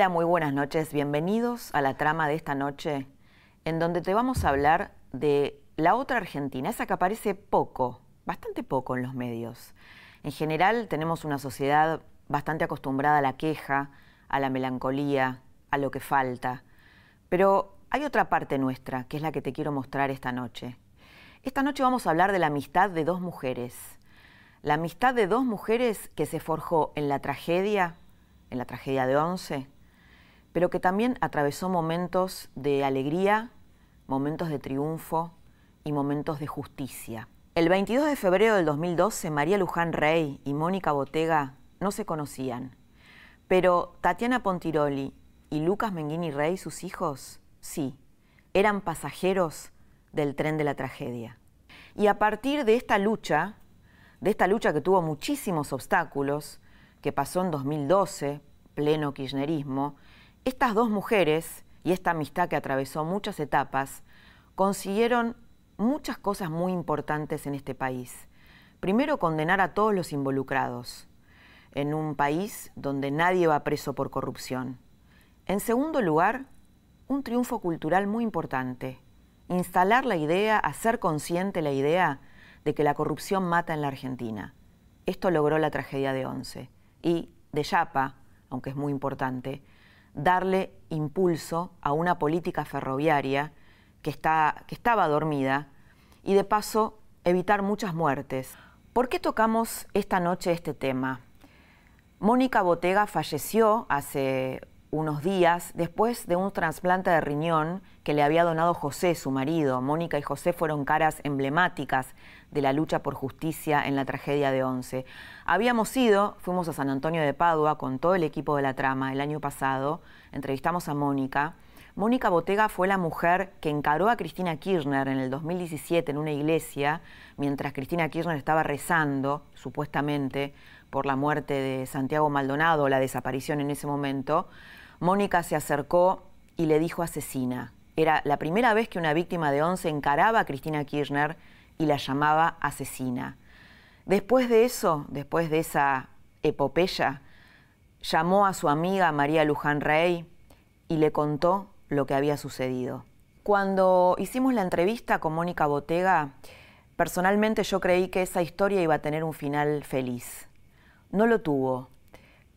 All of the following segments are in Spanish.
Hola, muy buenas noches. Bienvenidos a la trama de esta noche, en donde te vamos a hablar de la otra Argentina, esa que aparece poco, bastante poco en los medios. En general tenemos una sociedad bastante acostumbrada a la queja, a la melancolía, a lo que falta. Pero hay otra parte nuestra, que es la que te quiero mostrar esta noche. Esta noche vamos a hablar de la amistad de dos mujeres. La amistad de dos mujeres que se forjó en la tragedia, en la tragedia de Once, pero que también atravesó momentos de alegría, momentos de triunfo y momentos de justicia. El 22 de febrero del 2012, María Luján Rey y Mónica Botega no se conocían, pero Tatiana Pontiroli y Lucas Menghini Rey, sus hijos, sí, eran pasajeros del tren de la tragedia. Y a partir de esta lucha, de esta lucha que tuvo muchísimos obstáculos, que pasó en 2012, pleno kirchnerismo, estas dos mujeres y esta amistad que atravesó muchas etapas consiguieron muchas cosas muy importantes en este país. Primero, condenar a todos los involucrados en un país donde nadie va preso por corrupción. En segundo lugar, un triunfo cultural muy importante. Instalar la idea, hacer consciente la idea de que la corrupción mata en la Argentina. Esto logró la tragedia de Once. Y de Yapa, aunque es muy importante, darle impulso a una política ferroviaria que, está, que estaba dormida y de paso evitar muchas muertes. ¿Por qué tocamos esta noche este tema? Mónica Botega falleció hace unos días después de un trasplante de riñón que le había donado José, su marido. Mónica y José fueron caras emblemáticas de la lucha por justicia en la tragedia de Once. Habíamos ido, fuimos a San Antonio de Padua con todo el equipo de la trama el año pasado, entrevistamos a Mónica. Mónica Botega fue la mujer que encaró a Cristina Kirchner en el 2017 en una iglesia, mientras Cristina Kirchner estaba rezando, supuestamente, por la muerte de Santiago Maldonado, la desaparición en ese momento. Mónica se acercó y le dijo asesina. Era la primera vez que una víctima de Once encaraba a Cristina Kirchner y la llamaba asesina. Después de eso, después de esa epopeya, llamó a su amiga María Luján Rey y le contó lo que había sucedido. Cuando hicimos la entrevista con Mónica Botega, personalmente yo creí que esa historia iba a tener un final feliz. No lo tuvo,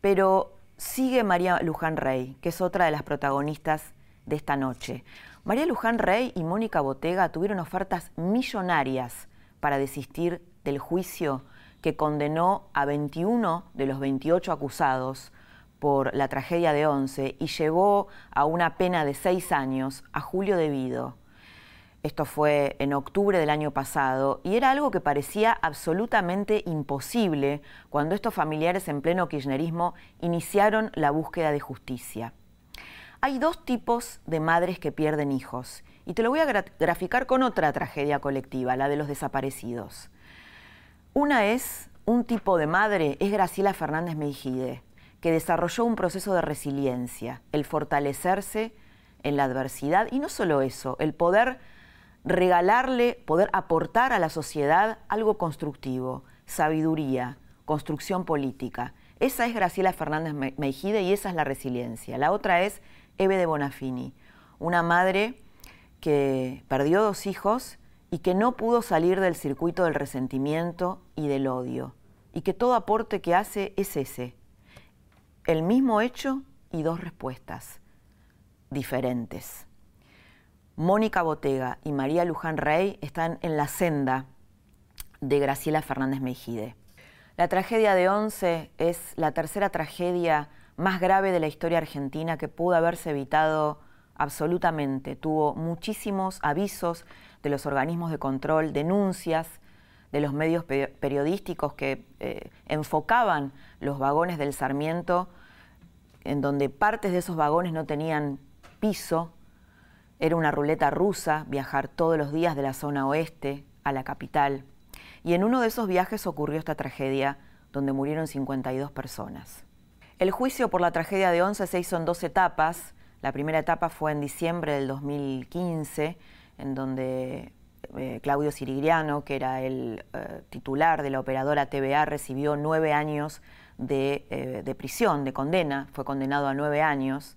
pero sigue María Luján Rey, que es otra de las protagonistas de esta noche. María Luján Rey y Mónica Botega tuvieron ofertas millonarias para desistir del juicio que condenó a 21 de los 28 acusados por la tragedia de Once y llevó a una pena de seis años a Julio Devido. Esto fue en octubre del año pasado y era algo que parecía absolutamente imposible cuando estos familiares en pleno kirchnerismo iniciaron la búsqueda de justicia. Hay dos tipos de madres que pierden hijos y te lo voy a graficar con otra tragedia colectiva, la de los desaparecidos. Una es un tipo de madre, es Graciela Fernández Meijide, que desarrolló un proceso de resiliencia, el fortalecerse en la adversidad y no solo eso, el poder regalarle, poder aportar a la sociedad algo constructivo, sabiduría, construcción política. Esa es Graciela Fernández Meijide y esa es la resiliencia. La otra es Eve de Bonafini, una madre que perdió dos hijos y que no pudo salir del circuito del resentimiento y del odio, y que todo aporte que hace es ese, el mismo hecho y dos respuestas diferentes. Mónica Botega y María Luján Rey están en la senda de Graciela Fernández Mejide. La tragedia de Once es la tercera tragedia más grave de la historia argentina que pudo haberse evitado absolutamente. Tuvo muchísimos avisos de los organismos de control, denuncias de los medios periodísticos que eh, enfocaban los vagones del Sarmiento, en donde partes de esos vagones no tenían piso, era una ruleta rusa viajar todos los días de la zona oeste a la capital. Y en uno de esos viajes ocurrió esta tragedia donde murieron 52 personas. El juicio por la tragedia de Once se hizo en dos etapas. La primera etapa fue en diciembre del 2015, en donde eh, Claudio Sirigliano, que era el eh, titular de la operadora TVA, recibió nueve años de, eh, de, prisión, de condena, fue condenado a nueve años.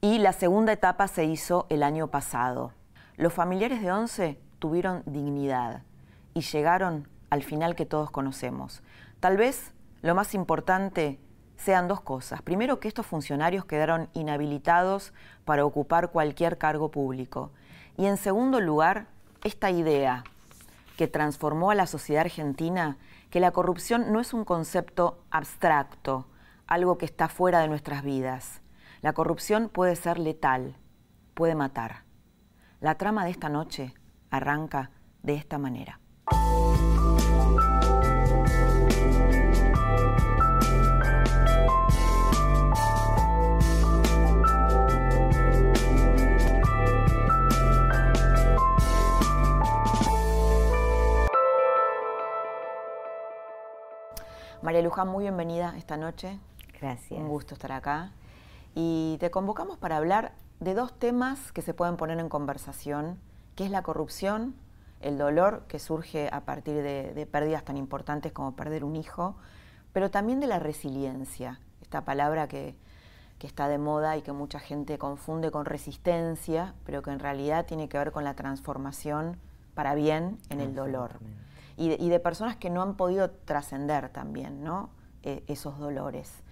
Y la segunda etapa se hizo el año pasado. Los familiares de Once tuvieron dignidad y llegaron al final que todos conocemos. Tal vez lo más importante sean dos cosas. Primero, que estos funcionarios quedaron inhabilitados para ocupar cualquier cargo público. Y en segundo lugar, esta idea que transformó a la sociedad argentina, que la corrupción no es un concepto abstracto, algo que está fuera de nuestras vidas. La corrupción puede ser letal, puede matar. La trama de esta noche arranca de esta manera. María Luján, muy bienvenida esta noche. Gracias. Un gusto estar acá. Y te convocamos para hablar de dos temas que se pueden poner en conversación, que es la corrupción, el dolor que surge a partir de, pérdidas tan importantes como perder un hijo, pero también de la resiliencia, esta palabra que, que está de moda y que mucha gente confunde con resistencia, pero que en realidad tiene que ver con la transformación para bien en el dolor y de, personas que no han podido trascender también ¿no? E, esos dolores.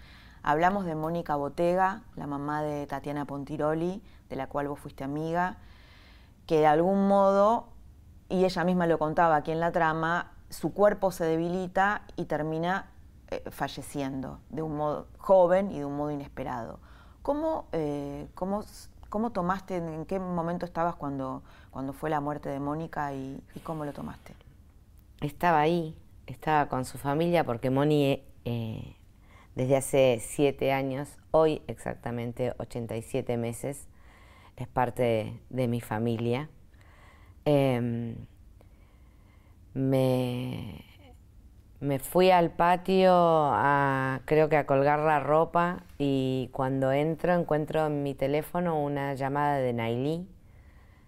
Hablamos de Mónica Botega, la mamá de Tatiana Pontiroli, de la cual vos fuiste amiga, que de algún modo, y ella misma lo contaba aquí en la trama, su cuerpo se debilita y termina eh, falleciendo de un modo joven y de un modo inesperado. ¿Cómo, eh, cómo, cómo tomaste, en qué momento estabas cuando, cuando fue la muerte de Mónica y cómo lo tomaste? estaba ahí, estaba con su familia porque Moni eh, desde hace siete años, hoy exactamente 87 meses, es parte de, mi familia. Em, me, me fui al patio a, creo que a colgar la ropa y cuando entro encuentro en mi teléfono una llamada de Nailí,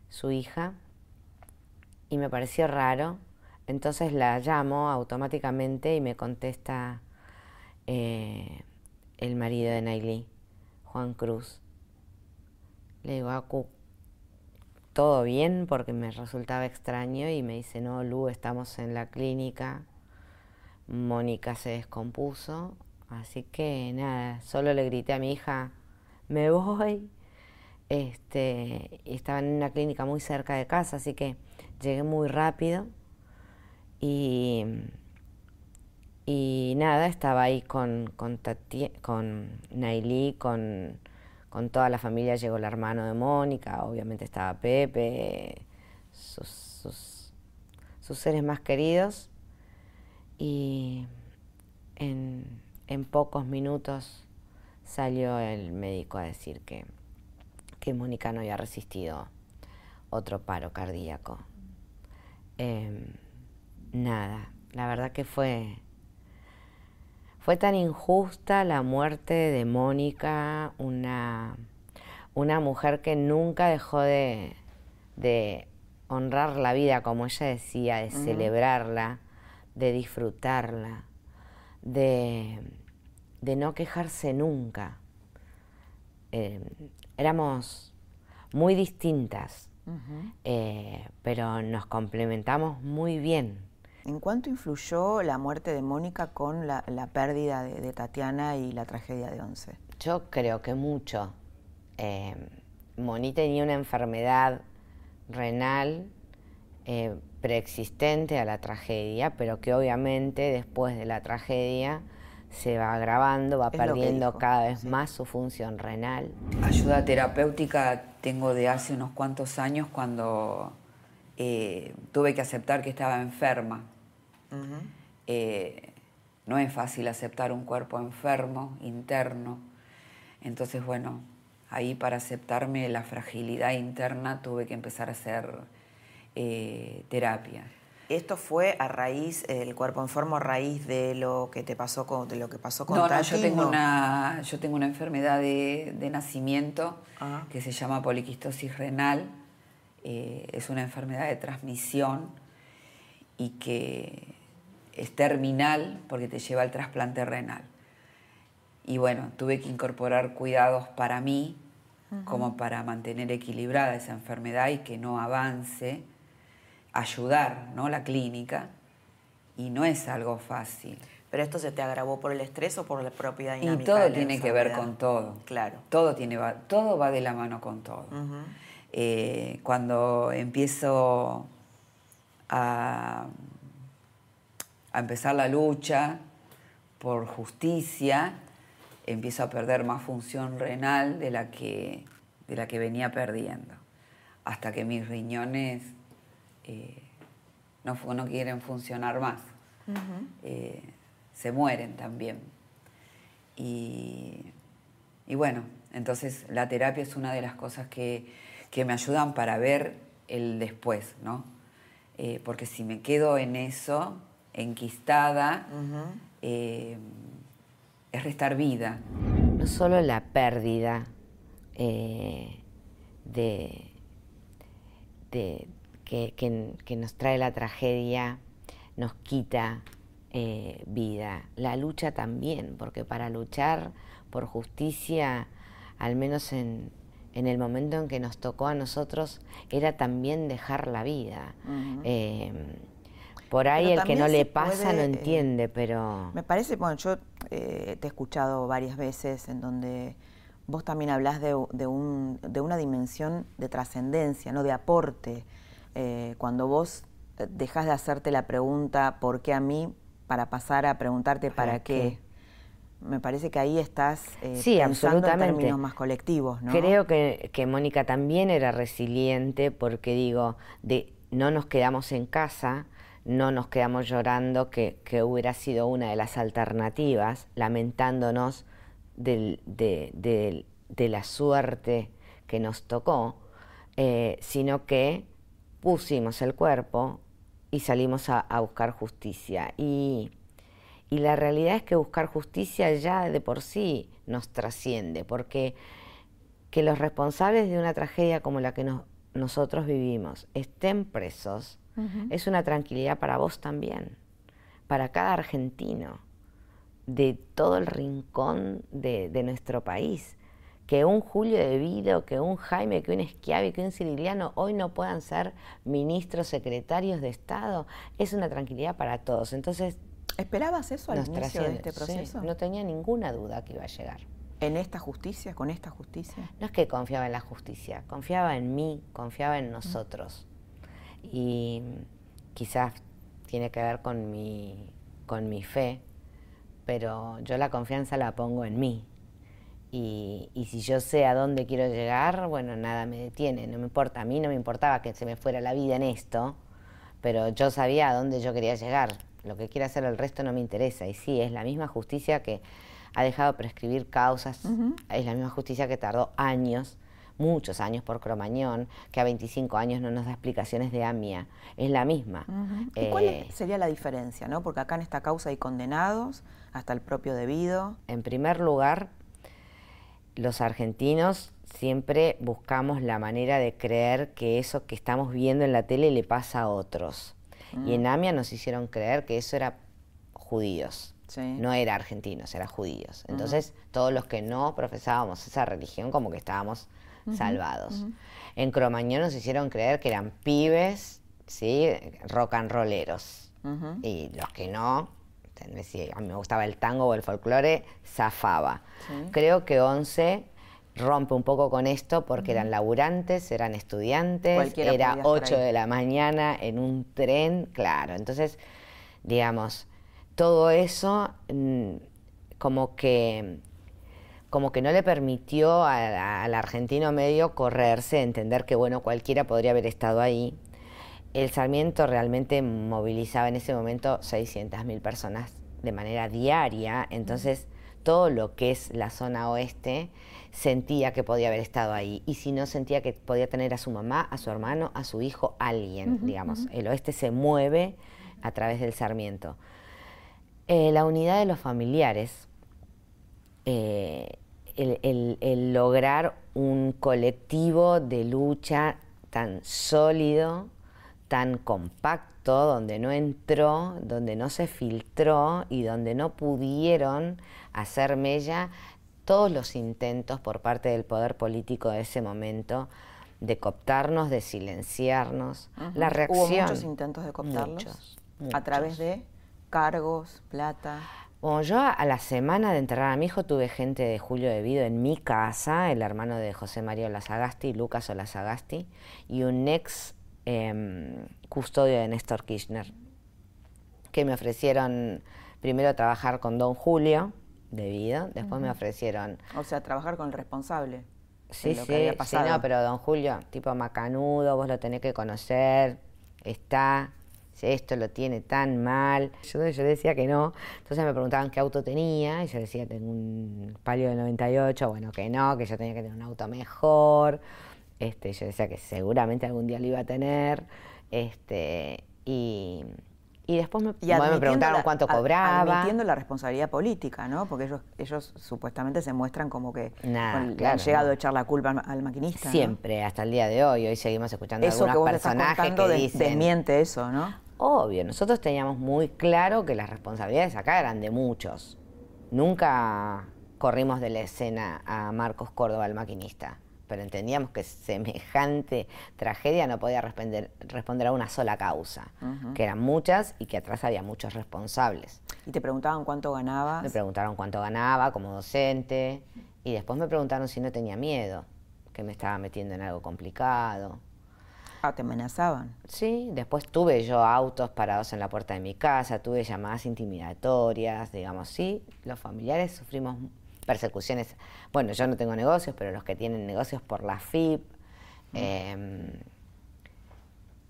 su hija, y me pareció raro entonces la llamo automáticamente y me contesta eh, el marido de Nailí, Juan Cruz. Le digo, Acu, ¿todo bien? Porque me resultaba extraño y me dice, no, Lu, estamos en la clínica. Mónica se descompuso, así que nada, solo le grité a mi hija, me voy. Este, estaba en una clínica muy cerca de casa, así que llegué muy rápido y, nada, estaba ahí con, con, con Nailí, con, toda la familia, llegó el hermano de Mónica, obviamente estaba Pepe, sus, sus, sus seres más queridos. Y en, en, pocos minutos salió el médico a decir que, que Mónica no había resistido otro paro cardíaco. Em, nada, la verdad que fue fue tan injusta la muerte de Mónica, una, una mujer que nunca dejó de, de, honrar la vida, como ella decía, de celebrarla, de disfrutarla, de, de no quejarse nunca. Eh, éramos muy distintas, eh, pero nos complementamos muy bien. ¿En cuánto influyó la muerte de Mónica con la, pérdida de, Tatiana y la tragedia de Once? Yo creo que mucho. Eh, Moni tenía una enfermedad renal eh, preexistente a la tragedia, pero que obviamente después de la tragedia se va agravando, va perdiendo cada vez más su función renal. Ayuda terapéutica tengo de hace unos cuantos años cuando eh, tuve que aceptar que estaba enferma Eh, no es fácil aceptar un cuerpo enfermo, interno. Entonces, bueno, ahí para aceptarme la fragilidad interna tuve que empezar a hacer eh, terapia. ¿Esto fue a raíz, el cuerpo enfermo, a raíz de lo que te pasó con, de lo que pasó con no, Tati? No, yo tengo, Una, yo tengo una enfermedad de, nacimiento ah. que se llama poliquistosis renal. Eh, es una enfermedad de transmisión y que es terminal porque te lleva al trasplante renal. Y bueno, tuve que incorporar cuidados para mí, como para mantener equilibrada esa enfermedad y que no avance ayudar ¿no? la clínica y no es algo fácil. ¿Pero esto se te agravó por el estrés o por la propia dinámica? Y todo tiene que ver con todo. Claro. Todo, tiene, todo va de la mano con todo. Eh, cuando empiezo a, a empezar la lucha por justicia, empiezo a perder más función renal de la que, de la que venía perdiendo. Hasta que mis riñones eh, no, no, quieren funcionar más. Eh, se mueren también. Y, bueno, entonces la terapia es una de las cosas que, me ayudan para ver el después, ¿no? Eh, porque si me quedo en eso, enquistada, es restar vida. No solo la pérdida de, de, que, nos trae la tragedia nos quita eh, vida. La lucha también, porque para luchar por justicia, al menos en, el momento en que nos tocó a nosotros, era también dejar la vida. Eh, por ahí el que no le pasa no eh, entiende, pero... Me parece, bueno, yo te he escuchado varias veces en donde vos también hablas de, de, un, de una dimensión de trascendencia, ¿no? de aporte eh, cuando vos eh, dejas de hacerte la pregunta ¿por qué a mí? para pasar a preguntarte ¿para, qué? Me parece que ahí estás eh, sí, pensando en términos más colectivos, ¿no? Creo que, que Mónica también era resiliente porque digo, de no nos quedamos en casa, no nos quedamos llorando, que, hubiera sido una de las alternativas, lamentándonos de, la suerte que nos tocó, sino que pusimos el cuerpo y salimos a, buscar justicia. Y, la realidad es que buscar justicia ya de por sí nos trasciende, porque que los responsables de una tragedia como la que nosotros vivimos estén presos es una tranquilidad para vos también, para cada argentino, de todo el rincón de, de nuestro país que un Julio de Vido, que un Jaime, que un Schiavi, que un Ciriliano hoy no puedan ser ministros, secretarios de Estado, es una tranquilidad para todos. Entonces, ¿esperabas eso al inicio de este proceso? no tenía ninguna duda que iba a llegar. ¿En esta justicia, con esta justicia? No es que confiaba en la justicia, confiaba en mí, confiaba en nosotros. Y quizás tiene que ver con mi, con mi fe, pero yo la confianza la pongo en mí, y, si yo sé a dónde quiero llegar, bueno, nada me detiene, no me importa. A mí no me importaba que se me fuera la vida en esto, pero yo sabía a dónde yo quería llegar. Lo que quiera hacer el resto no me interesa. Y sí, es la misma justicia que ha dejado prescribir causas, es la misma justicia que tardó años, muchos años por Cromañón, que a 25 años no nos da explicaciones de AMIA. Es la misma. ¿Y cuál eh, sería la diferencia? ¿no? Porque acá en esta causa hay condenados, hasta el propio debido. En primer lugar, los argentinos siempre buscamos la manera de creer que eso que estamos viendo en la tele le pasa a otros. Y en mm. AMIA nos hicieron creer que eso era judíos. No era argentinos, era judíos. Entonces, todos los que no profesábamos esa religión, como que estábamos salvados. En Cromañón nos hicieron creer que eran pibes, ¿sí? rock and rolleros. Y los que no, si a mí me gustaba el tango o el folclore, zafaba. Creo que Once rompe un poco con esto porque eran laburantes, eran estudiantes, era 8 de la mañana en un tren, claro. Entonces, digamos, todo eso mm, como que como que no le permitió al argentino medio correrse, entender que bueno, cualquiera podría haber estado ahí. el Sarmiento realmente movilizaba en ese momento 600.000 personas de manera diaria, entonces todo lo que es la zona oeste sentía que podía haber estado ahí y si no sentía que podía tener a su mamá, a su hermano, a su hijo, alguien, digamos. El oeste se mueve a través del Sarmiento. Eh, la unidad de los familiares, eh, el lograr un colectivo de lucha tan sólido, tan compacto, donde no entró, donde no se filtró y donde no pudieron hacer mella todos los intentos por parte del poder político de ese momento de cooptarnos, de silenciarnos. La reacción. Hubo muchos intentos de cooptarlos. A través de cargos, plata. Bueno, yo a la semana de enterrar a mi hijo tuve gente de Julio de Vido en mi casa, el hermano de José María Olazagasti, Lucas Olazagasti, y un ex Em, custodio de Néstor Kirchner, que me ofrecieron primero trabajar con don Julio, debido, después me ofrecieron... O sea, trabajar con el responsable. Sí, sí, sí, no, pero don Julio, tipo macanudo, vos lo tenés que conocer, está, esto lo tiene tan mal. Yo, yo decía que no, entonces me preguntaban qué auto tenía, y yo decía, tengo un palio del 98, bueno, que no, que yo tenía que tener un auto mejor. Este, yo decía que seguramente algún día lo iba a tener. Este, y, después me, me preguntaron cuánto cobraba. Admitiendo la responsabilidad política, ¿no? Porque ellos, ellos supuestamente se muestran como que han llegado a echar la culpa al, maquinista. Siempre, hasta el día de hoy. Hoy seguimos escuchando eso algunos que personajes que dicen... desmiente eso, ¿no? Obvio, nosotros teníamos muy claro que las responsabilidades acá eran de muchos. Nunca corrimos de la escena a Marcos Córdoba, el maquinista pero entendíamos que semejante tragedia no podía responder, responder a una sola causa, que eran muchas y que atrás había muchos responsables. ¿Y te preguntaban cuánto ganabas? Me preguntaron cuánto ganaba como docente y después me preguntaron si no tenía miedo, que me estaba metiendo en algo complicado. Ah, te amenazaban. Sí, después tuve yo autos parados en la puerta de mi casa, tuve llamadas intimidatorias, digamos, sí, los familiares sufrimos persecuciones. Bueno, yo no tengo negocios, pero los que tienen negocios por la FIP, em,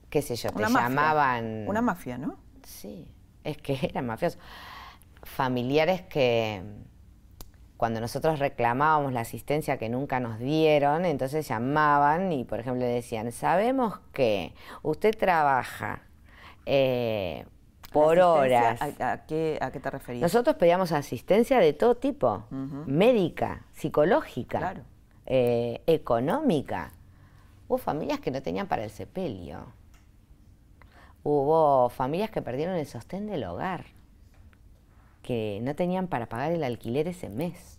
qué sé yo, te llamaban... Una mafia, ¿no? Sí, es que eran mafiosos. Familiares que cuando nosotros reclamábamos la asistencia que nunca nos dieron, entonces llamaban y, por ejemplo, decían, sabemos que usted trabaja eh, por horas. ¿a, qué, ¿A, qué, te referías? Nosotros pedíamos asistencia de todo tipo, médica, psicológica, eh, económica. Hubo familias que no tenían para el sepelio. Hubo familias que perdieron el sostén del hogar, que no tenían para pagar el alquiler ese mes.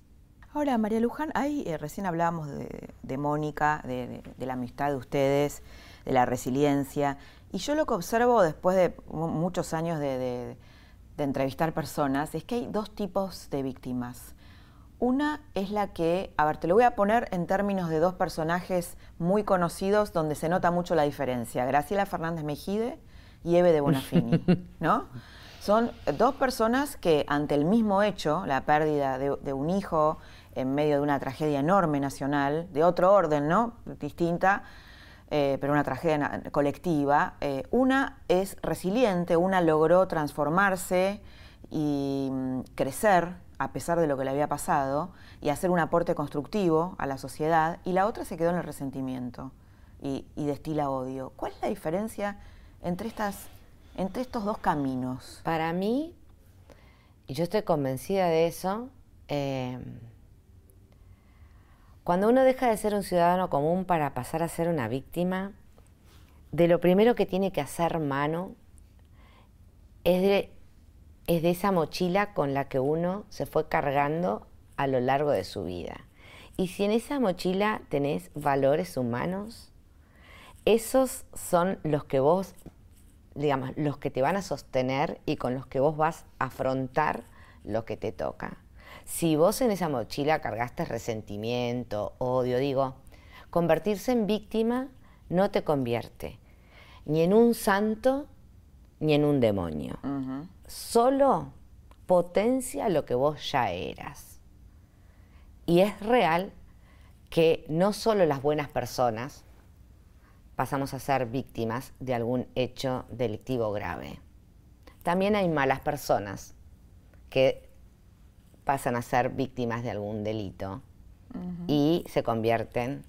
Ahora, María Luján, ahí eh, recién hablábamos de, Mónica, de, la amistad de ustedes, de la resiliencia. Y yo lo que observo después de muchos años de, entrevistar personas es que hay dos tipos de víctimas. Una es la que, a ver, te lo voy a poner en términos de dos personajes muy conocidos donde se nota mucho la diferencia, Graciela Fernández Mejide y Eve de Bonafini, ¿no? Son dos personas que ante el mismo hecho, la pérdida de, un hijo en medio de una tragedia enorme nacional, de otro orden, ¿no? Distinta, eh, pero una tragedia colectiva. Eh, una es resiliente, una logró transformarse y mm, crecer a pesar de lo que le había pasado y hacer un aporte constructivo a la sociedad, y la otra se quedó en el resentimiento y, destila odio. ¿Cuál es la diferencia entre, estas, entre estos dos caminos? Para mí, y yo estoy convencida de eso, eh, cuando uno deja de ser un ciudadano común para pasar a ser una víctima, de lo primero que tiene que hacer mano es de, es de esa mochila con la que uno se fue cargando a lo largo de su vida. Y si en esa mochila tenés valores humanos, esos son los que vos, digamos, los que te van a sostener y con los que vos vas a afrontar lo que te toca. Si vos en esa mochila cargaste resentimiento, odio, digo, convertirse en víctima no te convierte ni en un santo ni en un demonio. Solo potencia lo que vos ya eras. Y es real que no solo las buenas personas pasamos a ser víctimas de algún hecho delictivo grave. También hay malas personas que pasan a ser víctimas de algún delito y se convierten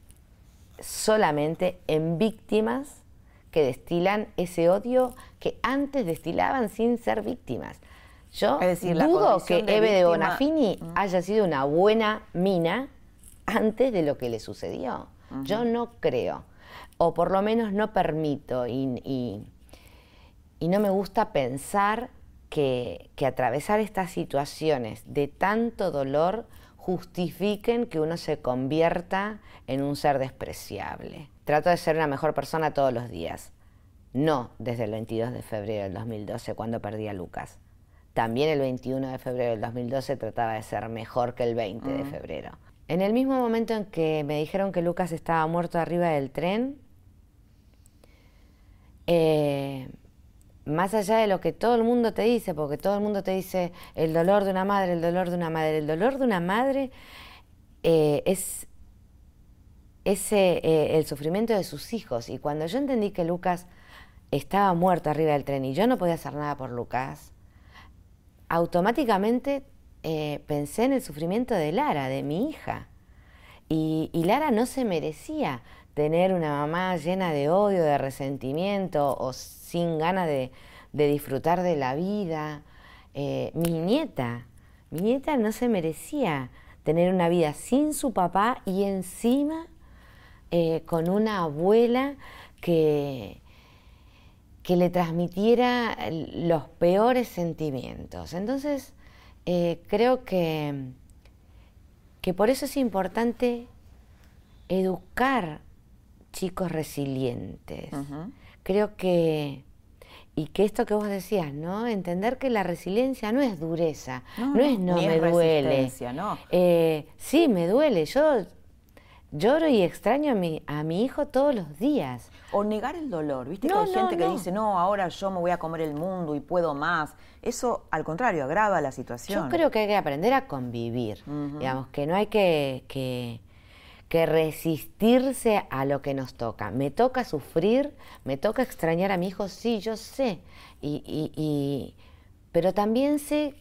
solamente en víctimas que destilan ese odio que antes destilaban sin ser víctimas. Yo dudo que Eve de Bonafini haya sido una buena mina antes de lo que le sucedió. Yo no creo, o por lo menos no permito y, y, no me gusta pensar que, que atravesar estas situaciones de tanto dolor justifiquen que uno se convierta en un ser despreciable. Trato de ser una mejor persona todos los días, no desde el 22 de febrero del 2012 cuando perdí a Lucas. También el 21 de febrero del 2012 trataba de ser mejor que el 20 de mm. febrero. En el mismo momento en que me dijeron que Lucas estaba muerto arriba del tren, eh, más allá de lo que todo el mundo te dice, porque todo el mundo te dice el dolor de una madre, el dolor de una madre, el dolor de una madre eh, es ese, eh, el sufrimiento de sus hijos. Y cuando yo entendí que Lucas estaba muerto arriba del tren y yo no podía hacer nada por Lucas, automáticamente eh, pensé en el sufrimiento de Lara, de mi hija. Y, Lara no se merecía tener una mamá llena de odio, de resentimiento o sin ganas de, disfrutar de la vida. Eh, mi nieta, mi nieta no se merecía tener una vida sin su papá y encima eh, con una abuela que, que le transmitiera los peores sentimientos. Entonces, eh, creo que, que por eso es importante educar chicos resilientes. Creo que, y que esto que vos decías, ¿no? Entender que la resiliencia no es dureza, no, es no me duele. ¿no? Eh, sí, me duele. Yo lloro y extraño a mi, a mi hijo todos los días. O negar el dolor, ¿viste? que hay gente que dice, no, ahora yo me voy a comer el mundo y puedo más. Eso, al contrario, agrava la situación. Yo creo que hay que aprender a convivir. Digamos, que no hay que, que, que, resistirse a lo que nos toca. Me toca sufrir, me toca extrañar a mi hijo, sí, yo sé. y, y pero también sé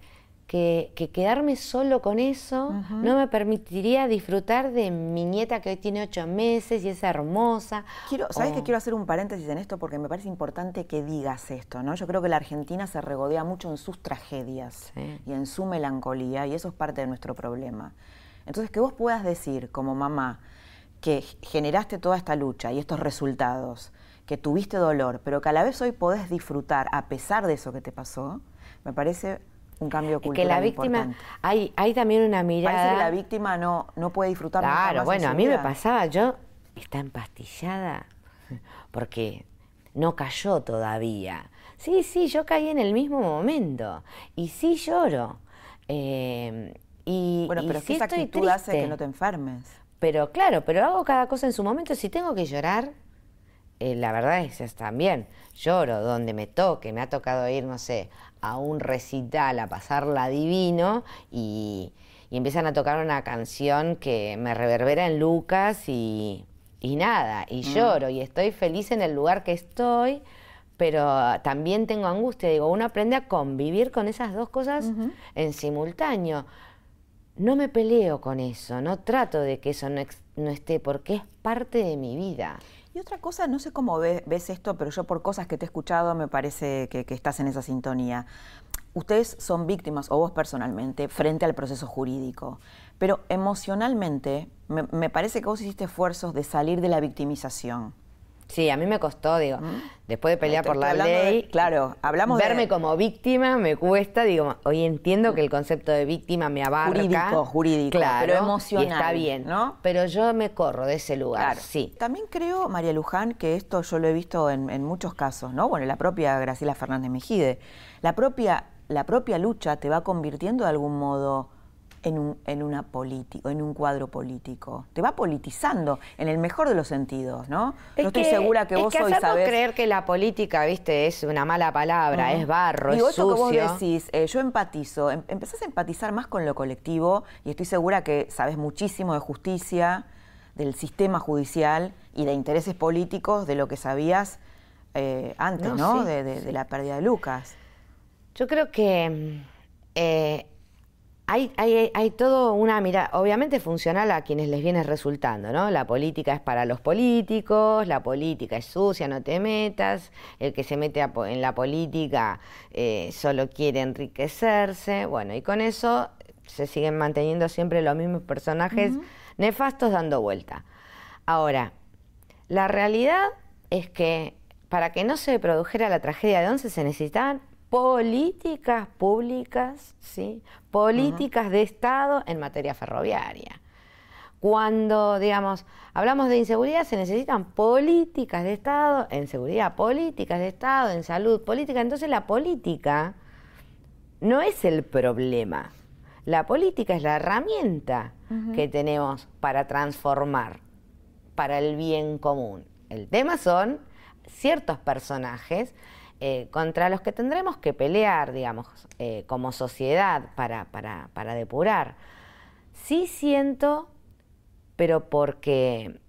que, quedarme solo con eso no me permitiría disfrutar de mi nieta que hoy tiene ocho meses y es hermosa. Quiero, ¿Sabes que quiero hacer un paréntesis en esto? Porque me parece importante que digas esto, ¿no? Yo creo que la Argentina se regodea mucho en sus tragedias y en su melancolía y eso es parte de nuestro problema. Entonces, que vos puedas decir como mamá que generaste toda esta lucha y estos resultados, que tuviste dolor, pero que a la vez hoy podés disfrutar a pesar de eso que te pasó, me parece un cambio cultural. Que la víctima, hay, hay también una mirada. Parece que la víctima no, no puede disfrutar Claro, bueno, a mí me pasaba, yo está empastillada porque no cayó todavía. Sí, sí, yo caí en el mismo momento y sí lloro. Eh, y, bueno, pero sí esa actitud hace que no te enfermes. Pero claro, pero hago cada cosa en su momento. Si tengo que llorar, eh, la verdad es que también lloro donde me toque. Me ha tocado ir, no sé, a un recital a pasarla divino y, empiezan a tocar una canción que me reverbera en Lucas y, nada, y mm. lloro y estoy feliz en el lugar que estoy, pero también tengo angustia. Digo, uno aprende a convivir con esas dos cosas en simultáneo. No me peleo con eso, no trato de que eso no esté, porque es parte de mi vida. Y otra cosa, no sé cómo ves, esto, pero yo por cosas que te he escuchado me parece que, estás en esa sintonía. Ustedes son víctimas, o vos personalmente, frente al proceso jurídico, pero emocionalmente me parece que vos hiciste esfuerzos de salir de la victimización. Sí, a mí me costó, digo, después de pelear por la ley, claro, hablamos verme como víctima me cuesta, digo, hoy entiendo que el concepto de víctima me abarca. Jurídico, jurídico, claro, pero emocional. Y está bien, ¿no? Pero yo me corro de ese lugar, sí. También creo, María Luján, que esto yo lo he visto en, en muchos casos, ¿no? Bueno, la propia Graciela Fernández Mejide, la propia, la propia lucha te va convirtiendo de algún modo en un, en una político, en un cuadro político. Te va politizando, en el mejor de los sentidos, ¿no? no estoy segura que vos que hoy sabés... creer que la política, viste, es una mala palabra, es barro, es sucio. que vos decís, eh, yo empatizo, em, empezás a empatizar más con lo colectivo y estoy segura que sabes muchísimo de justicia, del sistema judicial y de intereses políticos de lo que sabías eh, antes, ¿no? de, la pérdida de Lucas. Yo creo que eh, hay, hay, todo una mirada, obviamente funcional a quienes les viene resultando, ¿no? La política es para los políticos, la política es sucia, no te metas, el que se mete en la política eh, solo quiere enriquecerse, bueno, y con eso se siguen manteniendo siempre los mismos personajes nefastos dando vuelta. Ahora, la realidad es que para que no se produjera la tragedia de Once se necesitaban políticas públicas, ¿sí? políticas de Estado en materia ferroviaria. Cuando, digamos, hablamos de inseguridad, se necesitan políticas de Estado en seguridad, políticas de Estado en salud, política. Entonces la política no es el problema. La política es la herramienta que tenemos para transformar, para el bien común. El tema son ciertos personajes eh, contra los que tendremos que pelear, digamos, eh, como sociedad para, para, depurar. Sí siento, pero porque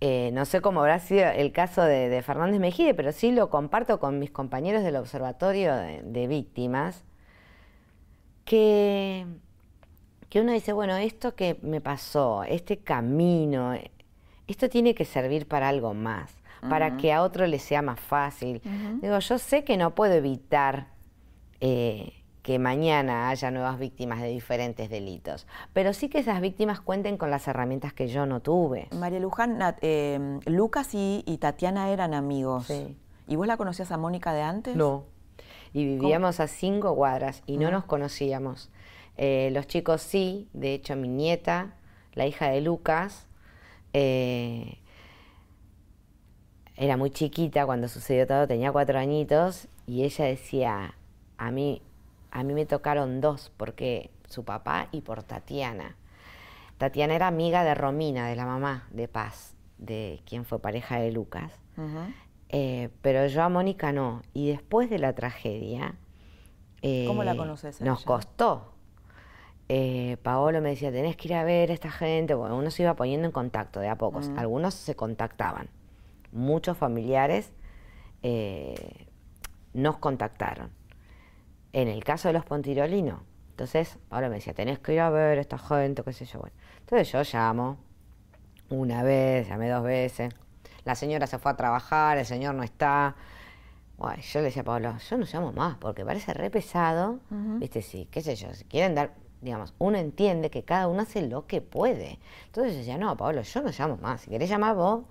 eh, no sé cómo habrá sido el caso de, Fernández Mejide, pero sí lo comparto con mis compañeros del Observatorio de, Víctimas, que, que uno dice, bueno, esto que me pasó, este camino, esto tiene que servir para algo más para que a otro le sea más fácil. Digo, yo sé que no puedo evitar eh, que mañana haya nuevas víctimas de diferentes delitos, pero sí que esas víctimas cuenten con las herramientas que yo no tuve. María Luján, eh, Lucas y, Tatiana eran amigos. Sí. ¿Y vos la conocías a Mónica de antes? No. Y vivíamos a cinco cuadras y no nos conocíamos. Eh, los chicos sí, de hecho mi nieta, la hija de Lucas, era muy chiquita cuando sucedió todo, tenía cuatro añitos y ella decía, a mí, a mí me tocaron dos, porque su papá y por Tatiana. Tatiana era amiga de Romina, de la mamá de Paz, de quien fue pareja de Lucas. Eh, pero yo a Mónica no. Y después de la tragedia... ¿Cómo la eh, conoces? Nos costó. Eh, Paolo me decía, tenés que ir a ver a esta gente. Bueno, uno se iba poniendo en contacto de a pocos. Algunos se contactaban muchos familiares eh, nos contactaron. En el caso de los Pontirolinos, entonces ahora me decía, tenés que ir a ver a esta gente, qué sé yo. Bueno, entonces yo llamo una vez, llamé dos veces. La señora se fue a trabajar, el señor no está. yo le decía a Pablo, yo no llamo más porque parece re pesado. Viste, sí, qué sé yo, si quieren dar, digamos, uno entiende que cada uno hace lo que puede. Entonces yo decía, no, Pablo, yo no llamo más. Si querés llamar vos,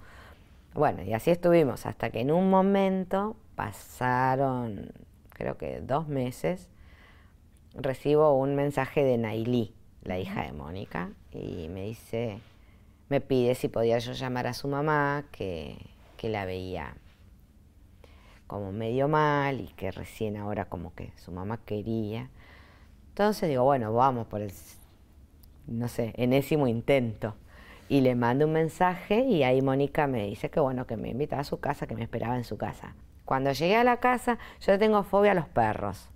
bueno, y así estuvimos hasta que en un momento pasaron, creo que dos meses, recibo un mensaje de Nailí, la hija de Mónica, y me dice, me pide si podía yo llamar a su mamá, que, que la veía como medio mal y que recién ahora como que su mamá quería. Entonces digo, bueno, vamos por el, no sé, enésimo intento y le mando un mensaje y ahí Mónica me dice que bueno, que me invitaba a su casa, que me esperaba en su casa. Cuando llegué a la casa, yo tengo fobia a los perros.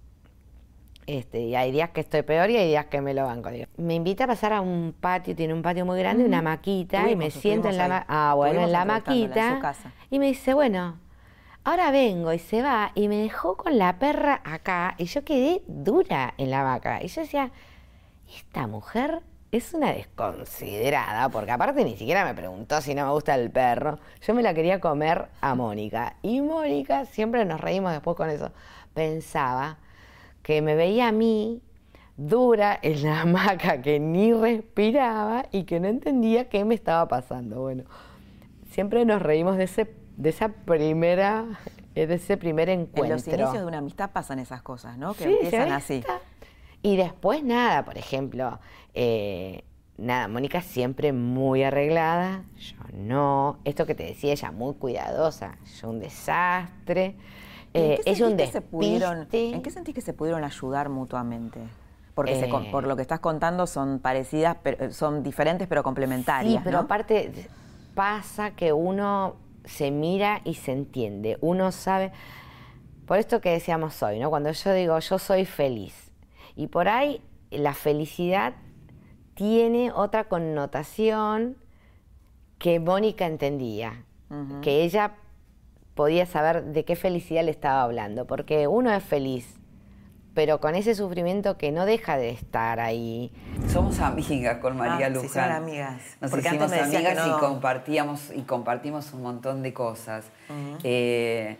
Este, y hay días que estoy peor y hay días que me lo banco. Me invita a pasar a un patio, tiene un patio muy grande, una maquita, y me siento en la, ah, bueno, en la maquita. Y me dice, bueno, ahora vengo y se va y me dejó con la perra acá y yo quedé dura en la vaca. Y yo decía, esta mujer es una desconsiderada, porque aparte ni siquiera me preguntó si no me gusta el perro. Yo me la quería comer a Mónica. Y Mónica, siempre nos reímos después con eso, pensaba que me veía a mí dura en la hamaca, que ni respiraba y que no entendía qué me estaba pasando. Bueno, siempre nos reímos de, ese, de esa primera, de ese primer encuentro. En los inicios de una amistad pasan esas cosas, ¿no? Que empiezan así. Y después nada, por ejemplo, eh, nada, Mónica siempre muy arreglada, yo no. Esto que te decía ella, muy cuidadosa, yo un desastre. Eh, es un se pudieron, ¿En qué sentís que se pudieron ayudar mutuamente? Porque eh, por lo que estás contando son parecidas, pero, son diferentes pero complementarias. Sí, pero aparte pasa que uno se mira y se entiende. Uno sabe, por esto que decíamos hoy, ¿no? Cuando yo digo yo soy feliz, y por ahí la felicidad tiene otra connotación que Mónica entendía, que ella podía saber de qué felicidad le estaba hablando, porque uno es feliz, pero con ese sufrimiento que no deja de estar ahí. Somos amigas con María Ah, Luján. sí, son amigas. Nos Porque hicimos antes me decía amigas no. y compartíamos y compartimos un montón de cosas. Eh,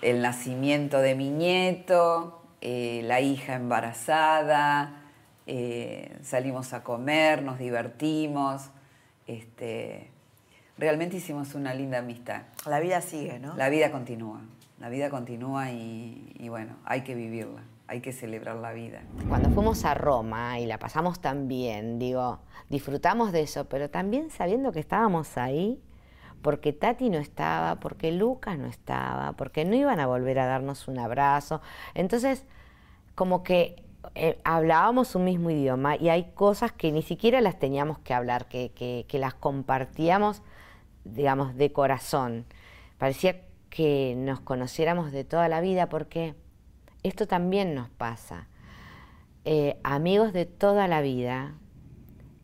el nacimiento de mi nieto, eh, la hija embarazada, eh, salimos a comer, nos divertimos. Este, realmente hicimos una linda amistad. La vida sigue, ¿no? La vida continúa, la vida continúa y, y bueno, hay que vivirla, hay que celebrar la vida. Cuando fuimos a Roma y la pasamos tan bien, digo, disfrutamos de eso, pero también sabiendo que estábamos ahí, porque Tati no estaba, porque Lucas no estaba, porque no iban a volver a darnos un abrazo. Entonces, como que eh, hablábamos un mismo idioma y hay cosas que ni siquiera las teníamos que hablar, que, que- las compartíamos, digamos, de corazón. Parecía que nos conociéramos de toda la vida porque esto también nos pasa. Eh, amigos de toda la vida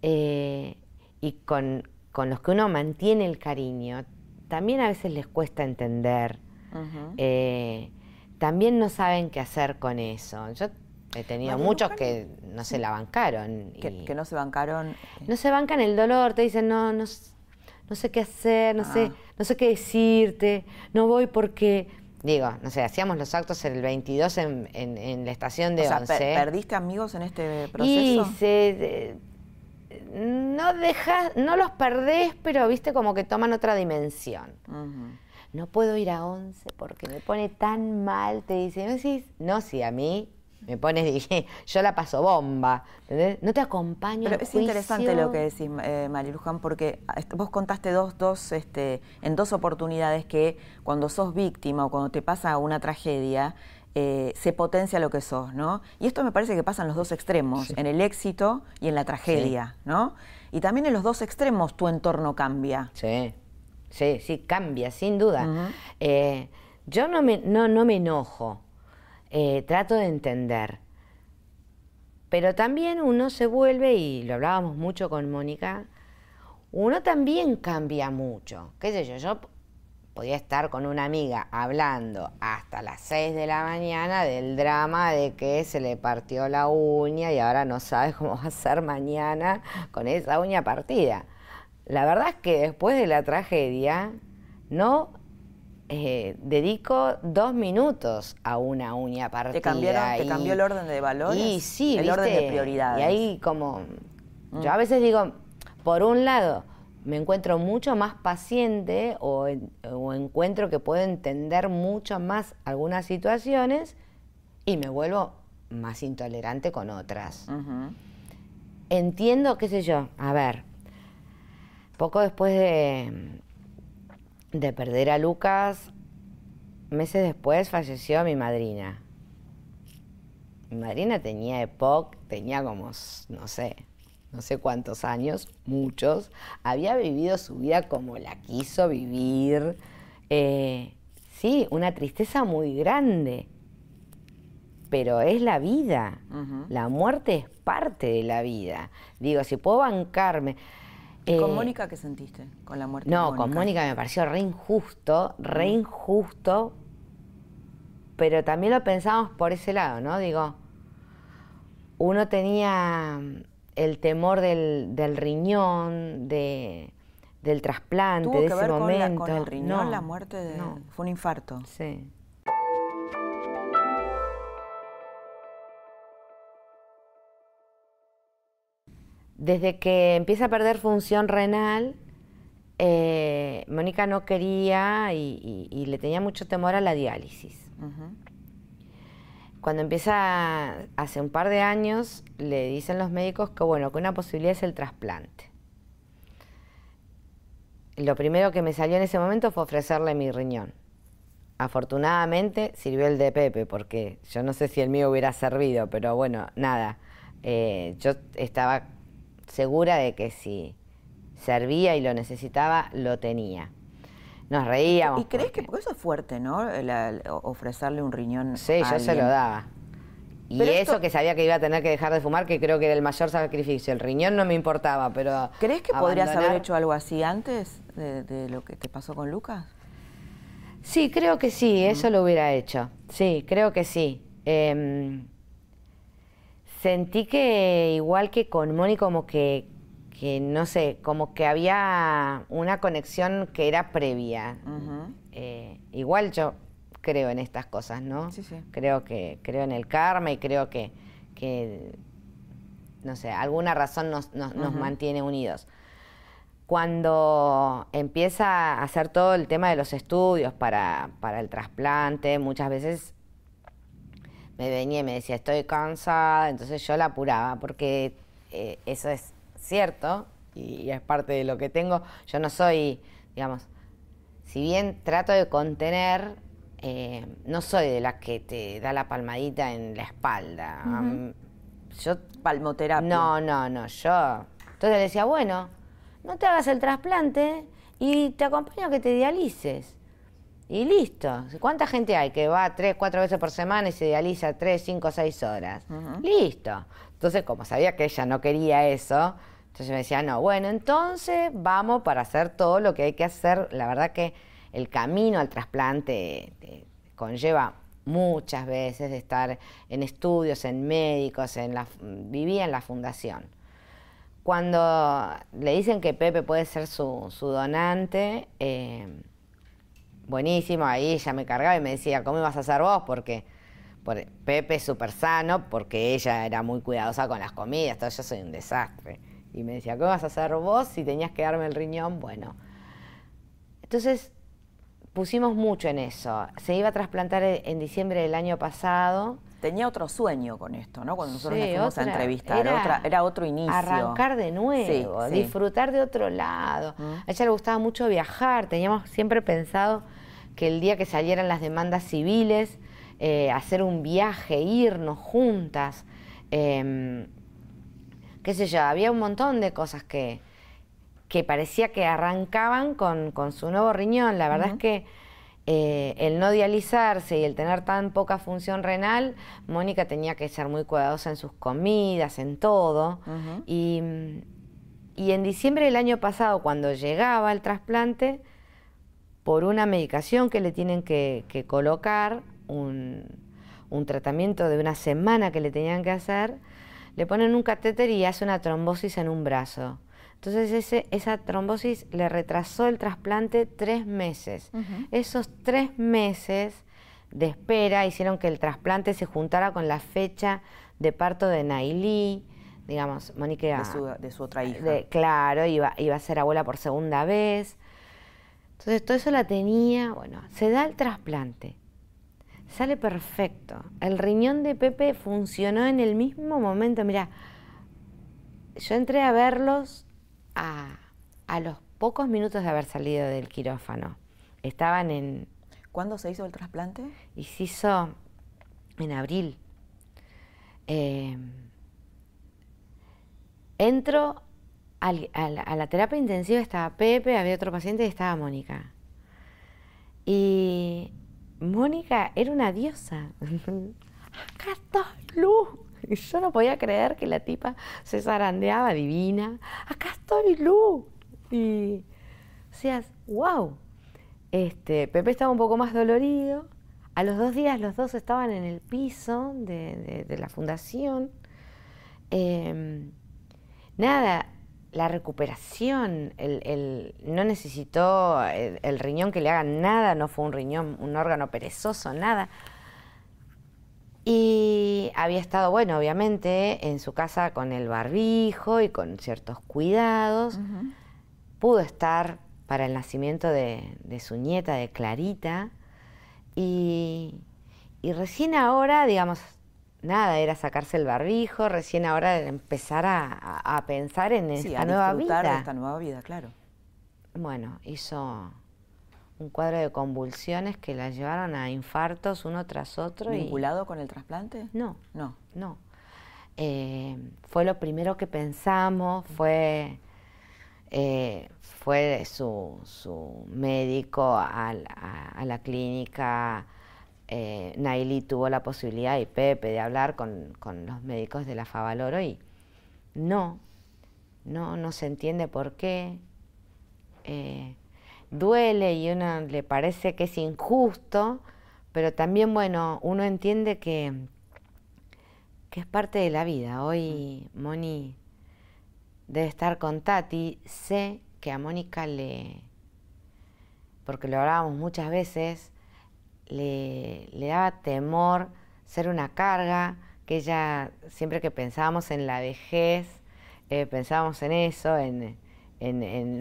eh, y con, con los que uno mantiene el cariño, también a veces les cuesta entender. Eh, también no saben qué hacer con eso. Yo he tenido muchos que no se la bancaron. Que, y- que no se bancaron. no se bancan el dolor, te dicen, no, no, no sé qué hacer, no, sé, Ah. no sé qué decirte, no voy porque, digo, no sé, hacíamos los actos el 22 en, en- en la estación de o sea, Once. per- ¿perdiste amigos en este y proceso? se, eh, no dejas, no los perdés, pero viste como que toman otra dimensión. No puedo ir a 11 porque me pone tan mal, te dicen, ¿no decís? No, si a mí me pones, dije, yo la paso bomba, ¿entendés? No te acompaño Pero es interesante lo que decís, eh, María Luján, porque est- vos contaste dos, dos, este, en dos oportunidades que cuando sos víctima o cuando te pasa una tragedia, eh, se potencia lo que sos, ¿no? Y esto me parece que pasa en los dos extremos, en el éxito y en la tragedia, ¿no? Y también en los dos extremos tu entorno cambia. Sí, sí, sí, cambia, sin duda. Eh, yo no me, no, no me enojo, eh, trato de entender. Pero también uno se vuelve, y lo hablábamos mucho con Mónica, uno también cambia mucho. ¿Qué sé yo? Yo podía estar con una amiga hablando hasta las 6 de la mañana del drama de que se le partió la uña y ahora no sabe cómo va a ser mañana con esa uña partida. La verdad es que después de la tragedia no eh, dedico dos minutos a una uña partida. ¿Te, cambiaron, ¿Te y- cambió el orden de valores? y sí, el orden de prioridades. Y ahí como, yo a veces digo, por un lado, me encuentro mucho más paciente o, en- o encuentro que puedo entender mucho más algunas situaciones y me vuelvo más intolerante con otras. Entiendo, qué sé yo, a ver, poco después de, de perder a Lucas, meses después falleció mi madrina. Mi madrina tenía EPOC, tenía como, no sé, no sé cuántos años, muchos. Había vivido su vida como la quiso vivir. Eh, sí, una tristeza muy grande pero es la vida. La muerte es parte de la vida. Digo, si puedo bancarme. ¿Y con eh, Mónica qué sentiste? Con la muerte No, de con Mónica me pareció re injusto, re injusto, pero también lo pensamos por ese lado, ¿no? Digo, uno tenía el temor del, del riñón, de, del trasplante, ¿Tuvo de que ese ver con, la- momento. con el riñón No, la muerte? De, no, Fue un infarto. sí. Desde que empieza a perder función renal, eh, Mónica no quería y, y- y le tenía mucho temor a la diálisis. Ujú. Cuando empieza, hace un par de años, le dicen los médicos que bueno, que una posibilidad es el trasplante. Lo primero que me salió en ese momento fue ofrecerle mi riñón. Afortunadamente sirvió el de Pepe, porque yo no sé si el mío hubiera servido, pero bueno, nada. Eh, yo estaba segura de que si servía y lo necesitaba, lo tenía. Nos reíamos. ¿Y crees que, porque- eso es fuerte, ¿no? La- la- ofrecerle un riñón Sí, a yo se lo daba. Y eso que sabía que iba a tener que dejar de fumar, que creo que era el mayor sacrificio. El riñón no me importaba, pero... ¿Crees que podrías haber hecho algo así antes de, lo que te pasó con Lucas? Sí, creo que sí, eso lo hubiera hecho. Sí, creo que sí. Em, sentí que igual que con Moni como que, que, no sé, como que había una conexión que era previa. Eh, igual yo creo en estas cosas, ¿no? Sí, sí. Creo que creo en el karma y creo que, que no sé, alguna razón nos, nos, mantiene unidos. Cuando empieza a hacer todo el tema de los estudios para, para el trasplante, muchas veces me venía y me decía, estoy cansada, entonces yo la apuraba, porque eh, eso es cierto y es parte de lo que tengo. Yo no soy, digamos, si bien trato de contener eh, no soy de las que te da la palmadita en la espalda. yo Palmoterapia. No, no, no, yo. Entonces le decía, bueno, no te hagas el trasplante y te acompaño a que te dialices. Y listo. ¿Cuánta gente hay que va tres, cuatro veces por semana y se dializa tres, cinco, seis horas? Listo. Entonces, como sabía que ella no quería eso, entonces me decía, no, bueno, entonces vamos para hacer todo lo que hay que hacer. La verdad que el camino al trasplante conlleva muchas veces de estar en estudios, en médicos, en la, vivía en la fundación. Cuando le dicen que Pepe puede ser su, donante, eh, buenísimo, ahí ella me cargaba y me decía, ¿cómo ibas a hacer vos? Porque Pepe es súper sano, porque ella era muy cuidadosa con las comidas, todo yo soy un desastre. Y me decía, ¿cómo vas a hacer vos si tenías que darme el riñón? Bueno, entonces pusimos mucho en eso. Se iba a trasplantar e, en diciembre del año pasado. Tenía otro sueño con esto, ¿no? Cuando nosotros nos fuimos a entrevistar, era, era, otro inicio. Arrancar de nuevo, disfrutar de otro lado. Mm. A ella le gustaba mucho viajar, teníamos siempre pensado que el día que salieran las demandas civiles, eh, hacer un viaje, irnos juntas. Em, qué sé yo, había un montón de cosas que, que parecía que arrancaban con, su nuevo riñón. La verdad es que eh, el no dializarse y el tener tan poca función renal, Mónica tenía que ser muy cuidadosa en sus comidas, en todo. y, en diciembre del año pasado, cuando llegaba el trasplante, por una medicación que le tienen que, colocar, un, un tratamiento de una semana que le tenían que hacer, le ponen un catéter y hace una trombosis en un brazo. Entonces ese, esa trombosis le retrasó el trasplante tres meses. Esos tres meses de espera hicieron que el trasplante se juntara con la fecha de parto de Nailí, digamos, Mónica... De su, otra hija. claro, iba, iba a ser abuela por segunda vez. Entonces todo eso la tenía, bueno, se da el trasplante. Sale perfecto. El riñón de Pepe funcionó en el mismo momento. Mira, yo entré a verlos a, los pocos minutos de haber salido del quirófano. Estaban en... ¿Cuándo se hizo el trasplante? Y se hizo en abril. Eh, entro a, la, terapia intensiva, estaba Pepe, había otro paciente y estaba Mónica. Y Mónica era una diosa. Acá está luz. Y yo no podía creer que la tipa se zarandeaba divina. Acá estoy, Lu. Y decías, wow. Este, Pepe estaba un poco más dolorido. A los dos días los dos estaban en el piso de, la fundación. Em, nada, la recuperación, el, no necesitó el, riñón que le hagan nada, no fue un riñón, un órgano perezoso, nada. Y había estado, bueno, obviamente, en su casa con el barbijo y con ciertos cuidados. Pudo estar para el nacimiento de, su nieta, de Clarita. Y, recién ahora, digamos, nada, era sacarse el barbijo, recién ahora empezar a, pensar en esta nueva vida. De esta nueva vida, claro. Bueno, hizo un cuadro de convulsiones que la llevaron a infartos uno tras otro. ¿Vinculado con el trasplante? No, no, no. Eh, fue lo primero que pensamos, fue, eh, fue su, médico a, la clínica eh, tuvo la posibilidad, y Pepe, de hablar con, los médicos de la Favaloro y no, no, no se entiende por qué. Eh, duele y uno le parece que es injusto, pero también, bueno, uno entiende que, que es parte de la vida. Hoy Moni debe estar con Tati. Sé que a Mónica le, porque lo hablábamos muchas veces, le, daba temor ser una carga, que ella, siempre que pensábamos en la vejez, eh, pensábamos en eso, en,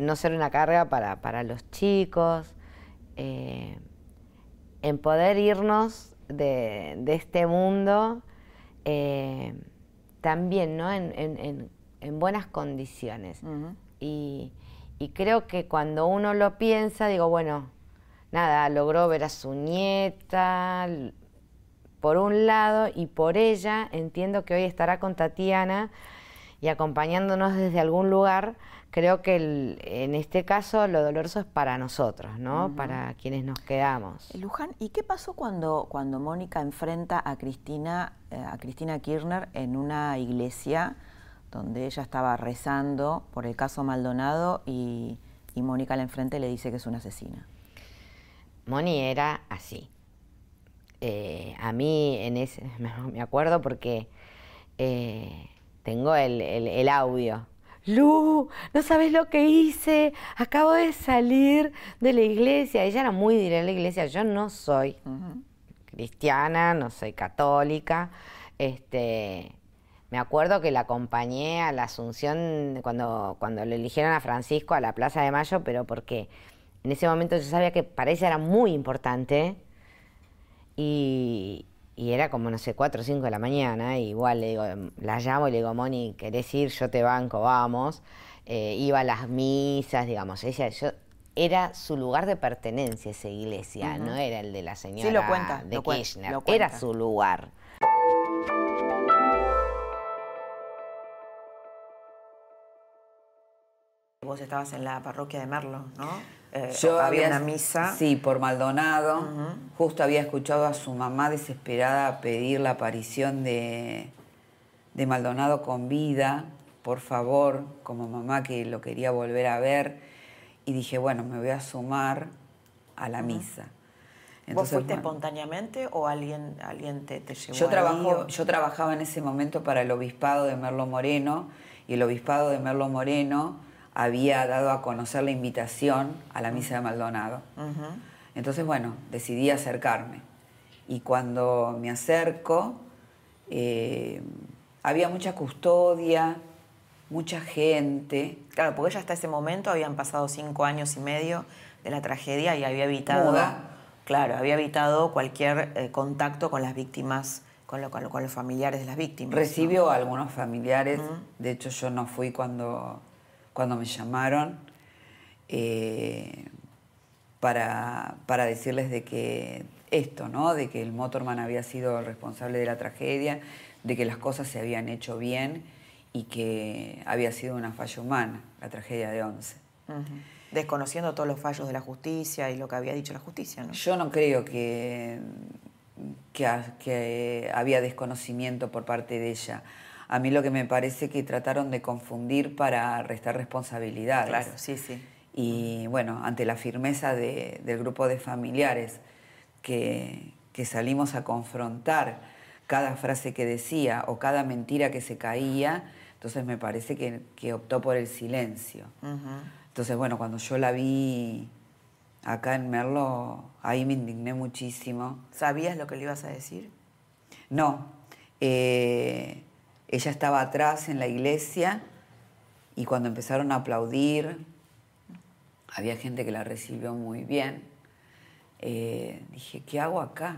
no ser una carga para, los chicos, eh, en poder irnos de, este mundo eh, también, ¿no? En, buenas condiciones. y, y creo que cuando uno lo piensa, digo, bueno, nada, logró ver a su nieta, por un lado, y por ella entiendo que hoy estará con Tatiana y acompañándonos desde algún lugar. Creo que en este caso lo doloroso es para nosotros, ¿no? Para quienes nos quedamos. Eh, Luján, ¿y qué pasó cuando, cuando Mónica enfrenta a Cristina, eh, a Cristina Kirchner en una iglesia donde ella estaba rezando por el caso Maldonado y, y Mónica al enfrente le dice que es una asesina? Moni era así. Eh, a mí en ese, me acuerdo porque eh, tengo el, audio. Lu, no sabes lo que hice, acabo de salir de la iglesia. Ella era muy directa en la iglesia, yo no soy cristiana, no soy católica. Este, me acuerdo que la acompañé a la Asunción cuando, cuando le eligieron a Francisco a la Plaza de Mayo, pero porque en ese momento yo sabía que para ella era muy importante y, era como, no sé, 4 o 5 de la mañana, igual le digo, la llamo y le digo, Moni, ¿querés ir? Yo te banco, vamos. Eh, iba a las misas, digamos, ella, yo, era su lugar de pertenencia esa iglesia, no era el de la señora lo cuenta, de Kirchner, era su lugar. Vos estabas en la parroquia de Merlo, ¿no? Eh, Yo había una misa. Sí, por Maldonado. Justo había escuchado a su mamá desesperada pedir la aparición de, de Maldonado con vida, por favor, como mamá que lo quería volver a ver. Y dije, bueno, me voy a sumar a la misa. ¿Vos fuiste espontáneamente o alguien, alguien te, llevó yo, trabajo, yo trabajaba en ese momento para el obispado de Merlo Moreno y el obispado de Merlo Moreno había dado a conocer la invitación a la misa de Maldonado. Entonces, bueno, decidí acercarme. Y cuando me acerco, eh, había mucha custodia, mucha gente. Claro, porque ella hasta ese momento habían pasado cinco años y medio de la tragedia y había evitado. Claro, había evitado cualquier eh, contacto con las víctimas, con, los familiares de las víctimas. Recibió a algunos familiares, de hecho yo no fui cuando cuando me llamaron eh, para, decirles de que esto, ¿no? De que el Motorman había sido el responsable de la tragedia, de que las cosas se habían hecho bien y que había sido una falla humana, la tragedia de Once. Desconociendo todos los fallos de la justicia y lo que había dicho la justicia, ¿no? Yo no creo que, que había desconocimiento por parte de ella a mí lo que me parece que trataron de confundir para restar responsabilidades. Claro, sí, sí. Y bueno, ante la firmeza del grupo de familiares que, salimos a confrontar cada frase que decía o cada mentira que se caía, entonces me parece que, optó por el silencio. Entonces, bueno, cuando yo la vi acá en Merlo, ahí me indigné muchísimo. ¿Sabías lo que le ibas a decir? No. Eh, ella estaba atrás en la iglesia y cuando empezaron a aplaudir, había gente que la recibió muy bien. Eh, dije, ¿qué hago acá?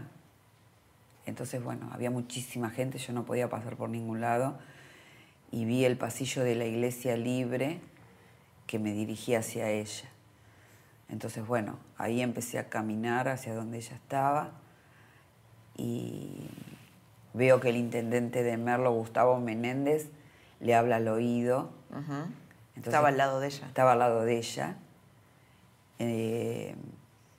Entonces, bueno, había muchísima gente, yo no podía pasar por ningún lado y vi el pasillo de la iglesia libre que me dirigía hacia ella. Entonces, bueno, ahí empecé a caminar hacia donde ella estaba y Veo que el intendente de Merlo, Gustavo Menéndez, le habla al oído. estaba al lado de ella. Estaba al lado de ella. Eh,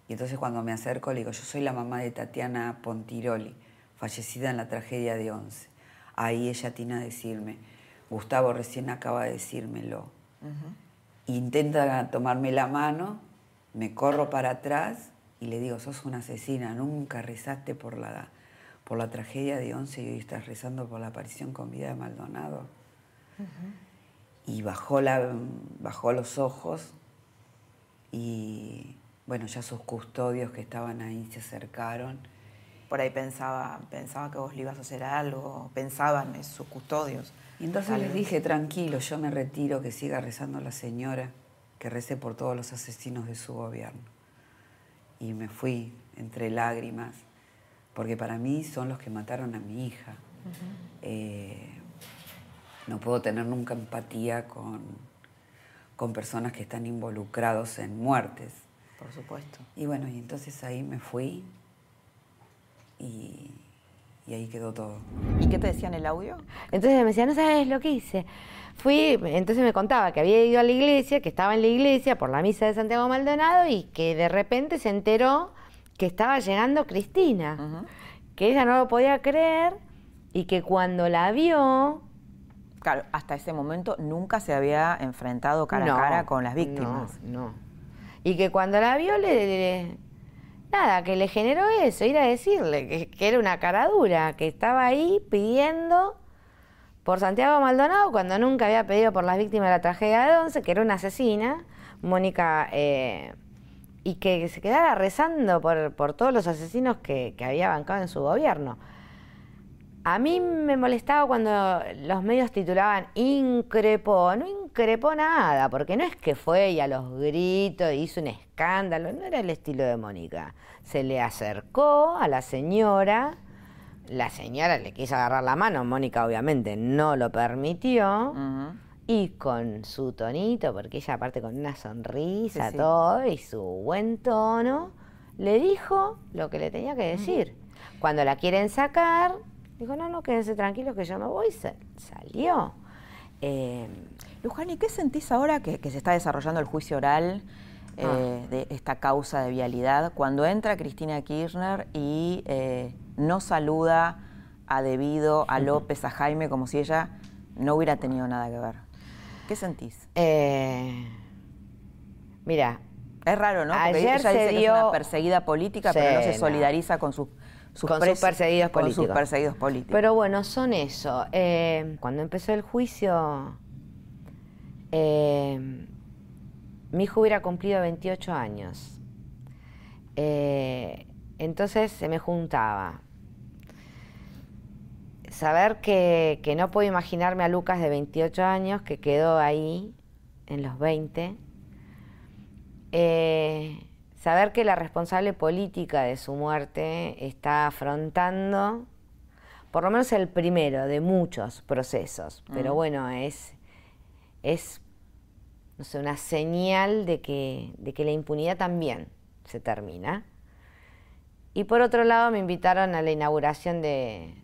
Y entonces cuando me acerco le digo, yo soy la mamá de Tatiana Pontiroli, fallecida en la tragedia de Once. Ahí ella tiene a decirme, Gustavo recién acaba de decírmelo. Intenta tomarme la mano, me corro para atrás y le digo, sos una asesina, nunca rezaste por la, por la tragedia de Once y hoy estás rezando por la aparición con vida de Maldonado. Y bajó, la, bajó los ojos y bueno, ya sus custodios que estaban ahí se acercaron. Por ahí pensaba, pensaba que vos le ibas a hacer algo, pensaban en sus custodios. Y entonces les dije, tranquilo, yo me retiro, que siga rezando la señora, que rece por todos los asesinos de su gobierno. Y me fui entre lágrimas, porque para mí son los que mataron a mi hija. Eh, no puedo tener nunca empatía con, con personas que están involucrados en muertes. Por supuesto. Y bueno, y entonces ahí me fui y, ahí quedó todo. ¿Y qué te decía en el audio? Entonces me decía, no sabes lo que hice. Fui, entonces me contaba que había ido a la iglesia, que estaba en la iglesia por la misa de Santiago Maldonado y que de repente se enteró que estaba llegando Cristina, que ella no lo podía creer y que cuando la vio... Claro, hasta ese momento nunca se había enfrentado cara a cara con las víctimas. No, no. Y que cuando la vio le, nada, que le generó eso, ir a decirle que, que, era una cara dura, que estaba ahí pidiendo por Santiago Maldonado cuando nunca había pedido por las víctimas de la tragedia de Once, que era una asesina, Mónica, eh, y que se quedara rezando por, por todos los asesinos que, que había bancado en su gobierno. A mí me molestaba cuando los medios titulaban increpó, no increpó nada, porque no es que fue y a los gritos hizo un escándalo, no era el estilo de Mónica. Se le acercó a la señora, la señora le quiso agarrar la mano, Mónica obviamente no lo permitió, y con su tonito, porque ella aparte con una sonrisa, todo, y su buen tono, le dijo lo que le tenía que decir. Cuando la quieren sacar, Dijo, no, no, quédense tranquilos que yo me voy. Salió. Eh, Lujani, ¿qué sentís ahora que, se está desarrollando el juicio oral eh, ah. de esta causa de vialidad cuando entra Cristina Kirchner y eh, no saluda a Debido, a López, a Jaime, como si ella no hubiera tenido nada que ver? ¿Qué sentís? mira, es raro, ¿no? Porque ayer ella dice que es una perseguida política, pero no se solidariza con sus con sus perseguidos políticos. sus perseguidos políticos. Pero bueno, son eso. Eh, cuando empezó el juicio, eh, mi hijo hubiera cumplido 28 años. Eh, entonces se me juntaba. Saber que, que, no puedo imaginarme a Lucas de 28 años que quedó ahí en los 20 saber que la responsable política de su muerte está afrontando por lo menos el primero de muchos procesos, pero bueno, es, es no sé, una señal de que, de que la impunidad también se termina. Y por otro lado me invitaron a la inauguración de,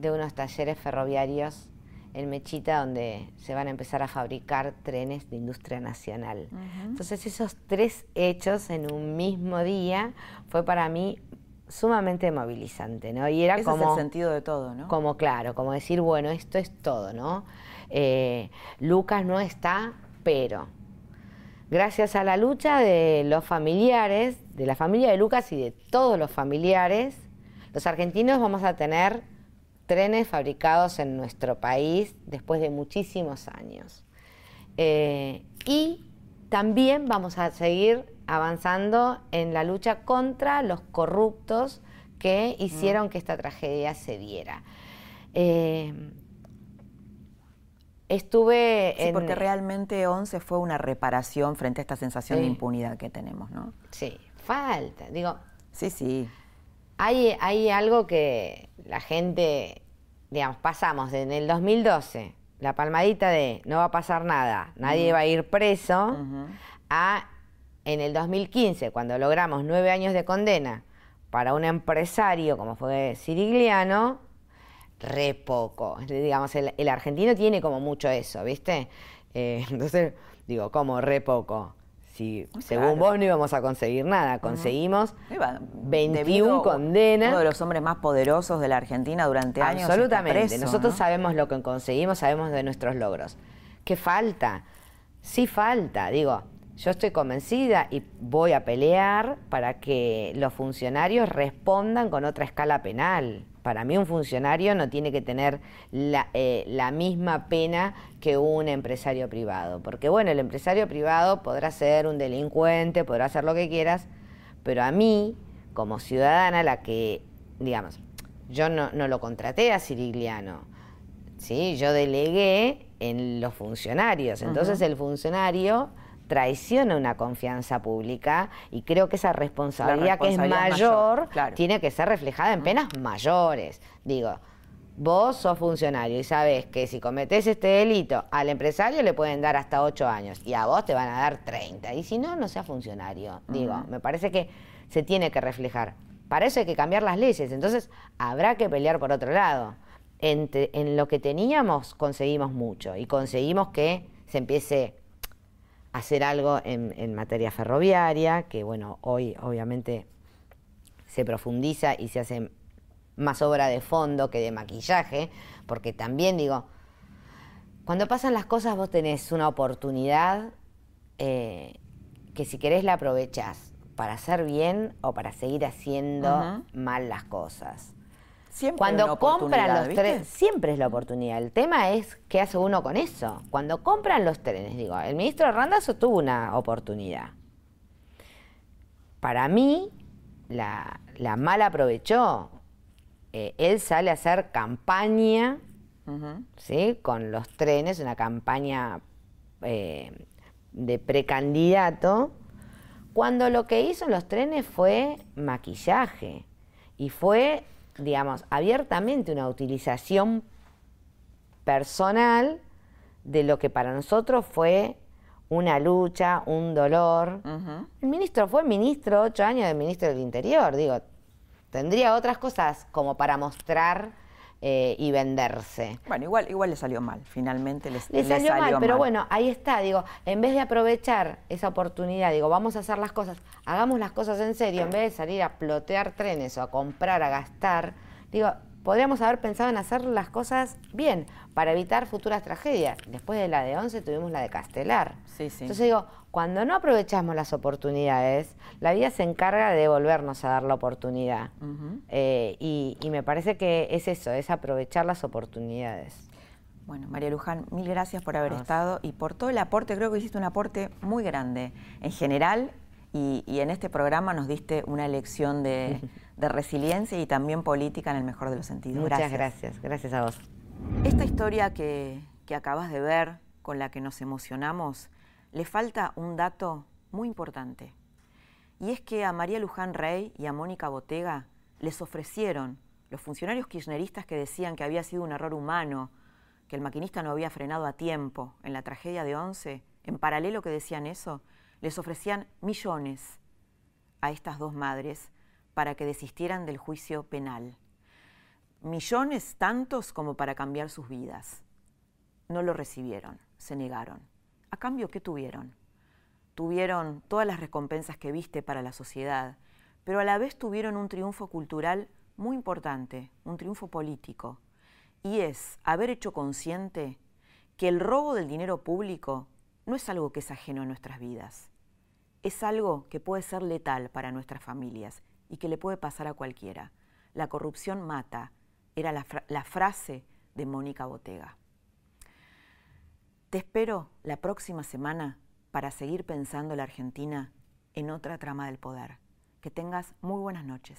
de unos talleres ferroviarios en Mechita, donde se van a empezar a fabricar trenes de industria nacional. Entonces esos tres hechos en un mismo día fue para mí sumamente movilizante, ¿no? Y era Ese como... es el sentido de todo, ¿no? Como claro, como decir, bueno, esto es todo, ¿no? Eh, Lucas no está, pero gracias a la lucha de los familiares, de la familia de Lucas y de todos los familiares, los argentinos vamos a tener trenes fabricados en nuestro país después de muchísimos años. Eh, y también vamos a seguir avanzando en la lucha contra los corruptos que hicieron mm. que esta tragedia se diera. Eh, estuve sí, porque realmente 11 fue una reparación frente a esta sensación de impunidad que tenemos, ¿no? Sí, falta. Digo, sí, sí. Hay, hay algo que la gente, digamos, pasamos en el 2012, la palmadita de no va a pasar nada, nadie va a ir preso, a en el 2015, cuando logramos nueve años de condena para un empresario como fue Sirigliano, re poco. Digamos, el, argentino tiene como mucho eso, ¿viste? Eh, entonces, digo, como re poco. Si según vos no íbamos a conseguir nada, conseguimos 21 condenas. Uno de los hombres más poderosos de la Argentina durante años. Absolutamente. Nosotros sabemos lo que conseguimos, sabemos de nuestros logros. ¿Qué falta? Sí falta, digo, yo estoy convencida y voy a pelear para que los funcionarios respondan con otra escala penal. Para mí un funcionario no tiene que tener la, eh, la, misma pena que un empresario privado. Porque bueno, el empresario privado podrá ser un delincuente, podrá hacer lo que quieras, pero a mí, como ciudadana, la que, digamos, yo no, no lo contraté a Cirigliano, ¿sí? yo delegué en los funcionarios. Entonces el funcionario traiciona una confianza pública y creo que esa responsabilidad, que es mayor, tiene que ser reflejada en penas mayores. Digo, vos sos funcionario y sabes que si cometés este delito al empresario le pueden dar hasta 8 años y a vos te van a dar 30. Y si no, no seas funcionario. Digo, me parece que se tiene que reflejar. Para eso hay que cambiar las leyes. Entonces habrá que pelear por otro lado. en lo que teníamos conseguimos mucho y conseguimos que se empiece hacer algo en, materia ferroviaria, que bueno, hoy obviamente se profundiza y se hace más obra de fondo que de maquillaje, porque también digo, cuando pasan las cosas vos tenés una oportunidad eh, que si querés la aprovechás para hacer bien o para seguir haciendo mal las cosas. Cuando compran los trenes, siempre es la oportunidad. El tema es qué hace uno con eso. Cuando compran los trenes, digo, el ministro Randazzo tuvo una oportunidad. Para mí, la, mal aprovechó. Eh, él sale a hacer campaña, ¿sí? Con los trenes, una campaña eh, de precandidato, cuando lo que hizo en los trenes fue maquillaje y fue digamos, abiertamente una utilización personal de lo que para nosotros fue una lucha, un dolor. El ministro fue ministro, ocho años de ministro del Interior, digo, tendría otras cosas como para mostrar eh, y venderse. Bueno, igual, igual le salió mal, finalmente le, salió, mal, pero bueno, ahí está, digo, en vez de aprovechar esa oportunidad, digo, vamos a hacer las cosas, hagamos las cosas en serio, en vez de salir a plotear trenes o a comprar, a gastar, digo, podríamos haber pensado en hacer las cosas bien para evitar futuras tragedias. Después de la de Once tuvimos la de Castelar. Sí, sí. Entonces digo, cuando no aprovechamos las oportunidades, la vida se encarga de volvernos a dar la oportunidad. Eh, y, me parece que es eso, es aprovechar las oportunidades. Bueno, María Luján, mil gracias por haber estado y por todo el aporte. Creo que hiciste un aporte muy grande en general y, y en este programa nos diste una lección de, de resiliencia y también política en el mejor de los sentidos. Muchas gracias, gracias, a vos. Esta historia que, acabas de ver, con la que nos emocionamos, le falta un dato muy importante. Y es que a María Luján Rey y a Mónica Botega les ofrecieron los funcionarios kirchneristas que decían que había sido un error humano, que el maquinista no había frenado a tiempo en la tragedia de Once, en paralelo que decían eso, les ofrecían millones a estas dos madres para que desistieran del juicio penal. Millones tantos como para cambiar sus vidas. No lo recibieron, se negaron. ¿A cambio qué tuvieron? Tuvieron todas las recompensas que viste para la sociedad, pero a la vez tuvieron un triunfo cultural muy importante, un triunfo político, y es haber hecho consciente que el robo del dinero público no es algo que es ajeno a nuestras vidas, es algo que puede ser letal para nuestras familias y que le puede pasar a cualquiera. La corrupción mata, era la, frase de Mónica Botega. Te espero la próxima semana para seguir pensando la Argentina en otra trama del poder. Que tengas muy buenas noches.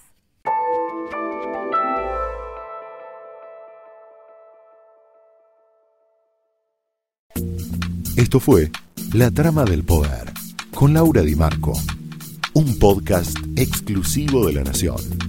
Esto fue La Trama del Poder con Laura Di Marco un podcast exclusivo de La Nación.